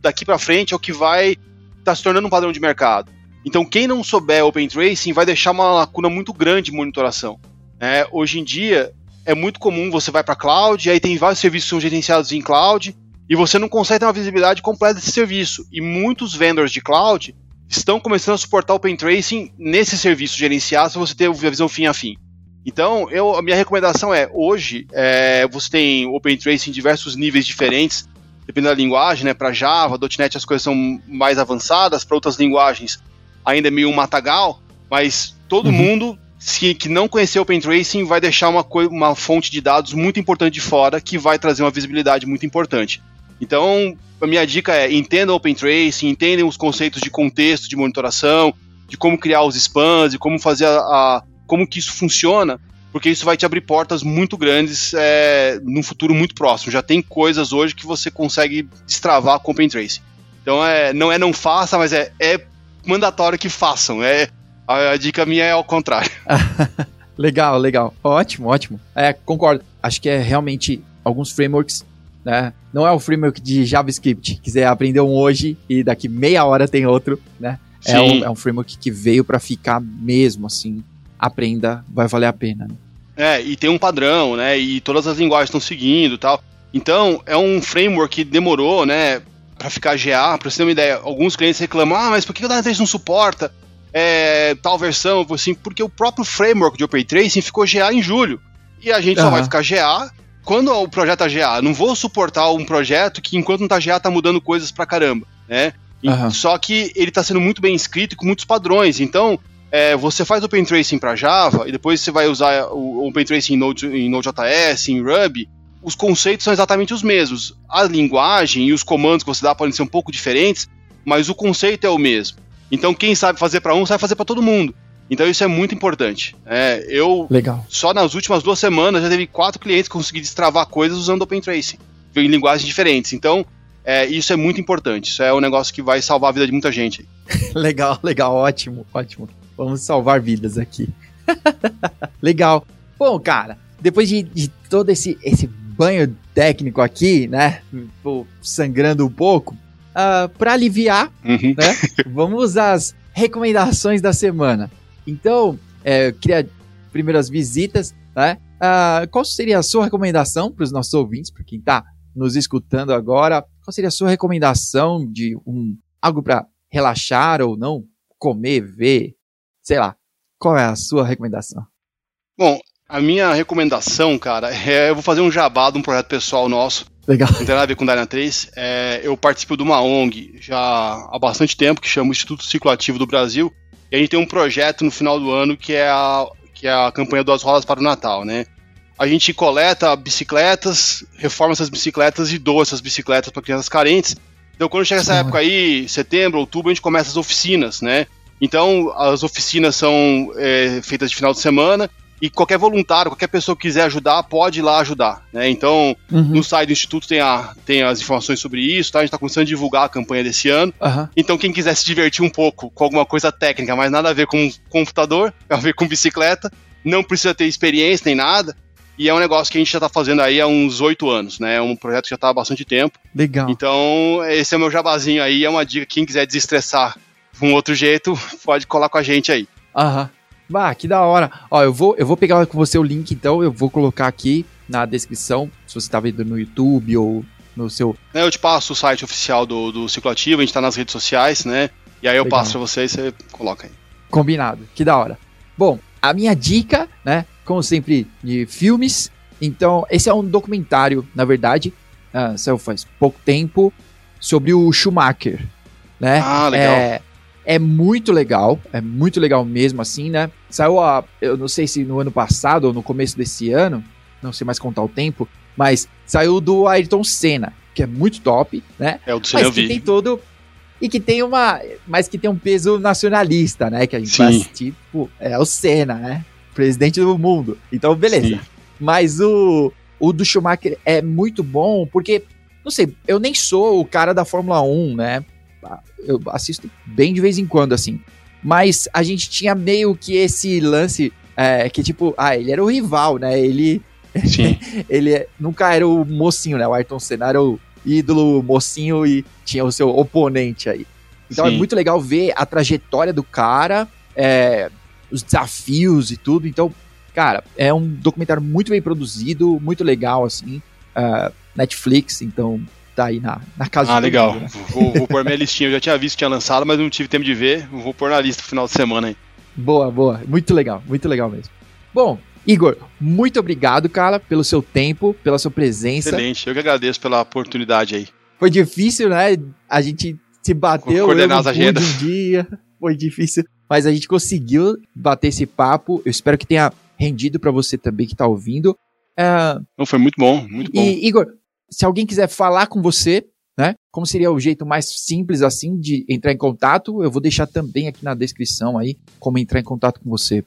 daqui para frente é o que vai estar tá se tornando um padrão de mercado. Então, quem não souber Open Tracing vai deixar uma lacuna muito grande de monitoração. É, hoje em dia, é muito comum você vai para cloud, e aí tem vários serviços que são gerenciados em cloud, e você não consegue ter uma visibilidade completa desse serviço. E muitos vendors de cloud estão começando a suportar Open Tracing nesse serviço gerenciado, se você ter a visão fim a fim. Então, eu, a minha recomendação é, hoje, é, você tem Open Tracing em diversos níveis diferentes, dependendo da linguagem, né? Para Java, .NET as coisas são mais avançadas, para outras linguagens ainda é meio um matagal, mas todo uhum. mundo se, que não conhecer Open Tracing vai deixar uma, uma fonte de dados muito importante de fora que vai trazer uma visibilidade muito importante. Então, a minha dica é entendam Open Tracing, entendam os conceitos de contexto de monitoração, de como criar os spans, de como fazer a, a como que isso funciona, porque isso vai te abrir portas muito grandes é, num futuro muito próximo. Já tem coisas hoje que você consegue destravar com Open Tracing. Então é, não é não faça, mas é, é mandatório que façam. É, a, a dica minha é ao contrário. legal, legal. Ótimo, ótimo. É, concordo. Acho que é realmente alguns frameworks, né? Não é o framework de JavaScript. Quiser aprender um hoje e daqui meia hora tem outro, né? É um, é um, framework que veio para ficar mesmo, assim. Aprenda, vai valer a pena. Né? É, e tem um padrão, né? E todas as linguagens estão seguindo tal. Então, é um framework que demorou, né? para ficar GA, para você ter uma ideia, alguns clientes reclamam, ah, mas por que o Dynatrace não suporta é, tal versão? Assim, porque o próprio framework de Open Tracing ficou GA em julho. E a gente uhum. só vai ficar GA quando o projeto tá GA. Não vou suportar um projeto que enquanto não tá GA tá mudando coisas pra caramba, né? Uhum. Só que ele está sendo muito bem escrito e com muitos padrões. Então, é, você faz Open Tracing para Java e depois você vai usar o Open Tracing em Node, em Node.js, em Ruby os conceitos são exatamente os mesmos. A linguagem e os comandos que você dá podem ser um pouco diferentes, mas o conceito é o mesmo. Então, quem sabe fazer para um, sabe fazer para todo mundo. Então, isso é muito importante. É, eu, Legal. só nas últimas duas semanas, já teve quatro clientes que conseguiram destravar coisas usando Open Tracing, em linguagens diferentes. Então, é, isso é muito importante. Isso é um negócio que vai salvar a vida de muita gente. legal, legal, ótimo, ótimo. Vamos salvar vidas aqui. legal. Bom, cara, depois de, de todo esse, esse banho técnico aqui, né? sangrando um pouco. Uh, ah, para aliviar, uhum. né? Vamos às recomendações da semana. Então, é, eu queria primeiro as visitas, né? Uh, qual seria a sua recomendação para os nossos ouvintes, para quem está nos escutando agora? Qual seria a sua recomendação de um algo para relaxar ou não? Comer, ver, sei lá. Qual é a sua recomendação? Bom, a minha recomendação, cara, é eu vou fazer um jabá de um projeto pessoal nosso. Legal. Não tem nada a ver com Dyna 3. É, eu participo de uma ONG já há bastante tempo, que chama o Instituto Ciclo Ativo do Brasil. E a gente tem um projeto no final do ano que é a, que é a campanha Duas Rodas para o Natal, né? A gente coleta bicicletas, reforma essas bicicletas e doa essas bicicletas para crianças carentes. Então, quando chega essa época aí, setembro, outubro, a gente começa as oficinas, né? Então, as oficinas são é, feitas de final de semana e qualquer voluntário, qualquer pessoa que quiser ajudar, pode ir lá ajudar. Né? Então, uhum. no site do Instituto tem, a, tem as informações sobre isso, tá? a gente está começando a divulgar a campanha desse ano. Uhum. Então, quem quiser se divertir um pouco com alguma coisa técnica, mas nada a ver com computador, a ver com bicicleta, não precisa ter experiência nem nada. E é um negócio que a gente já está fazendo aí há uns oito anos, né? É um projeto que já está há bastante tempo. Legal. Então, esse é o meu jabazinho aí, é uma dica. Quem quiser desestressar de um outro jeito, pode colar com a gente aí. Aham. Bah, que da hora. Ó, eu vou, eu vou pegar com você o link, então, eu vou colocar aqui na descrição, se você tá vendo no YouTube ou no seu. Eu te passo o site oficial do, do Ciclo Ativo, a gente tá nas redes sociais, né? E aí eu Legal. passo pra você e você coloca aí. Combinado, que da hora. Bom, a minha dica, né, como sempre, de filmes. Então, esse é um documentário, na verdade, uh, saiu faz pouco tempo, sobre o Schumacher, né? Ah, legal. É, é muito legal, é muito legal mesmo assim, né? Saiu a, eu não sei se no ano passado ou no começo desse ano, não sei mais contar o tempo, mas saiu do Ayrton Senna, que é muito top, né? É o do Senna mas que tem todo e que tem uma, mas que tem um peso nacionalista, né? Que a gente Sim. vai assistir, tipo, é o Senna, né? presidente do mundo. Então, beleza. Sim. Mas o, o do Schumacher é muito bom porque, não sei, eu nem sou o cara da Fórmula 1, né? Eu assisto bem de vez em quando, assim. Mas a gente tinha meio que esse lance é, que, tipo, ah, ele era o rival, né? Ele. Sim. ele nunca era o mocinho, né? O Ayrton Senna era o ídolo mocinho e tinha o seu oponente aí. Então é Sim. é muito legal ver a trajetória do cara, é, os desafios e tudo. Então, cara, é um documentário muito bem produzido, muito legal, assim. Uh, Netflix, então tá aí na, na casa Ah, legal. Mundo, né? vou, vou pôr minha listinha. Eu já tinha visto que tinha lançado, mas não tive tempo de ver. Vou pôr na lista no final de semana aí. Boa, boa. Muito legal, muito legal mesmo. Bom, Igor, muito obrigado, cara, pelo seu tempo, pela sua presença. Excelente, eu que agradeço pela oportunidade aí. Foi difícil, né? A gente se bateu coordenar as agendas. um dia, foi difícil, mas a gente conseguiu bater esse papo. Eu espero que tenha rendido para você também que tá ouvindo. É... Não, foi muito bom, muito bom. E, Igor, se alguém quiser falar com você, né? Como seria o jeito mais simples assim de entrar em contato? Eu vou deixar também aqui na descrição aí como entrar em contato com você.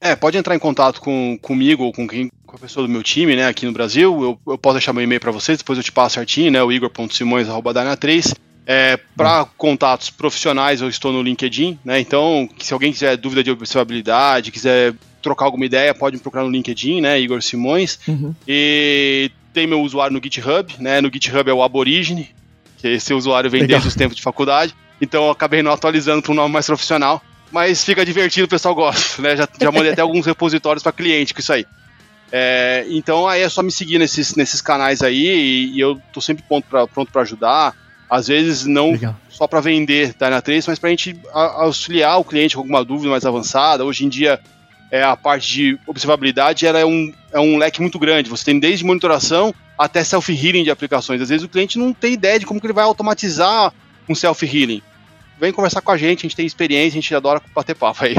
É, pode entrar em contato com, comigo ou com quem com a pessoa do meu time, né, aqui no Brasil. Eu, eu posso deixar meu e-mail para vocês, depois eu te passo certinho, né, o igor.simões@dana3. É, para contatos profissionais, eu estou no LinkedIn, né? Então, se alguém quiser dúvida de observabilidade, quiser trocar alguma ideia, pode me procurar no LinkedIn, né? Igor Simões. Uhum. E tem meu usuário no GitHub, né? No GitHub é o Aborigine, que esse usuário vem Legal. desde os tempos de faculdade. Então eu acabei não atualizando para um nome mais profissional. Mas fica divertido, o pessoal gosta, né? Já, já mandei até alguns repositórios para cliente com isso aí. É, então aí é só me seguir nesses, nesses canais aí e, e eu tô sempre pronto para ajudar. Às vezes não Legal. só para vender Dyna 3, mas para a gente auxiliar o cliente com alguma dúvida mais avançada. Hoje em dia é, a parte de observabilidade ela é, um, é um leque muito grande. Você tem desde monitoração até self-healing de aplicações. Às vezes o cliente não tem ideia de como que ele vai automatizar um self-healing. Vem conversar com a gente, a gente tem experiência, a gente adora bater papo aí.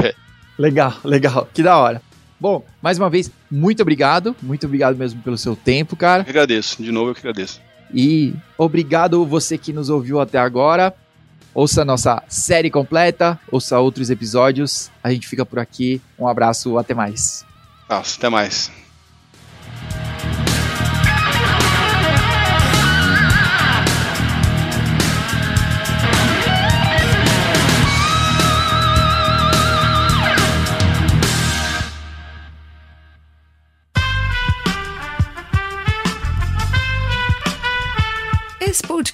Legal, legal, que da hora. Bom, mais uma vez, muito obrigado, muito obrigado mesmo pelo seu tempo, cara. Eu agradeço, de novo eu que agradeço. E obrigado você que nos ouviu até agora. Ouça nossa série completa, ouça outros episódios. A gente fica por aqui. Um abraço, até mais. Nossa, até mais.